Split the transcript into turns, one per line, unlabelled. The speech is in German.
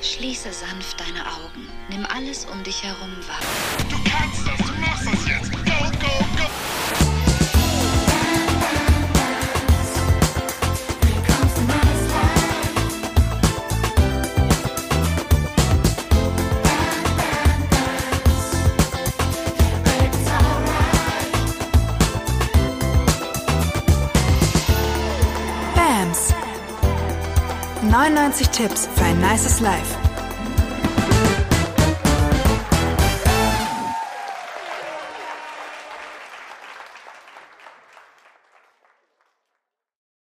Schließe sanft deine Augen. Nimm alles um dich herum wahr.
Du kannst das, du machst das jetzt. Go, go, go.
BAMS 99 Tipps für ein nices Life.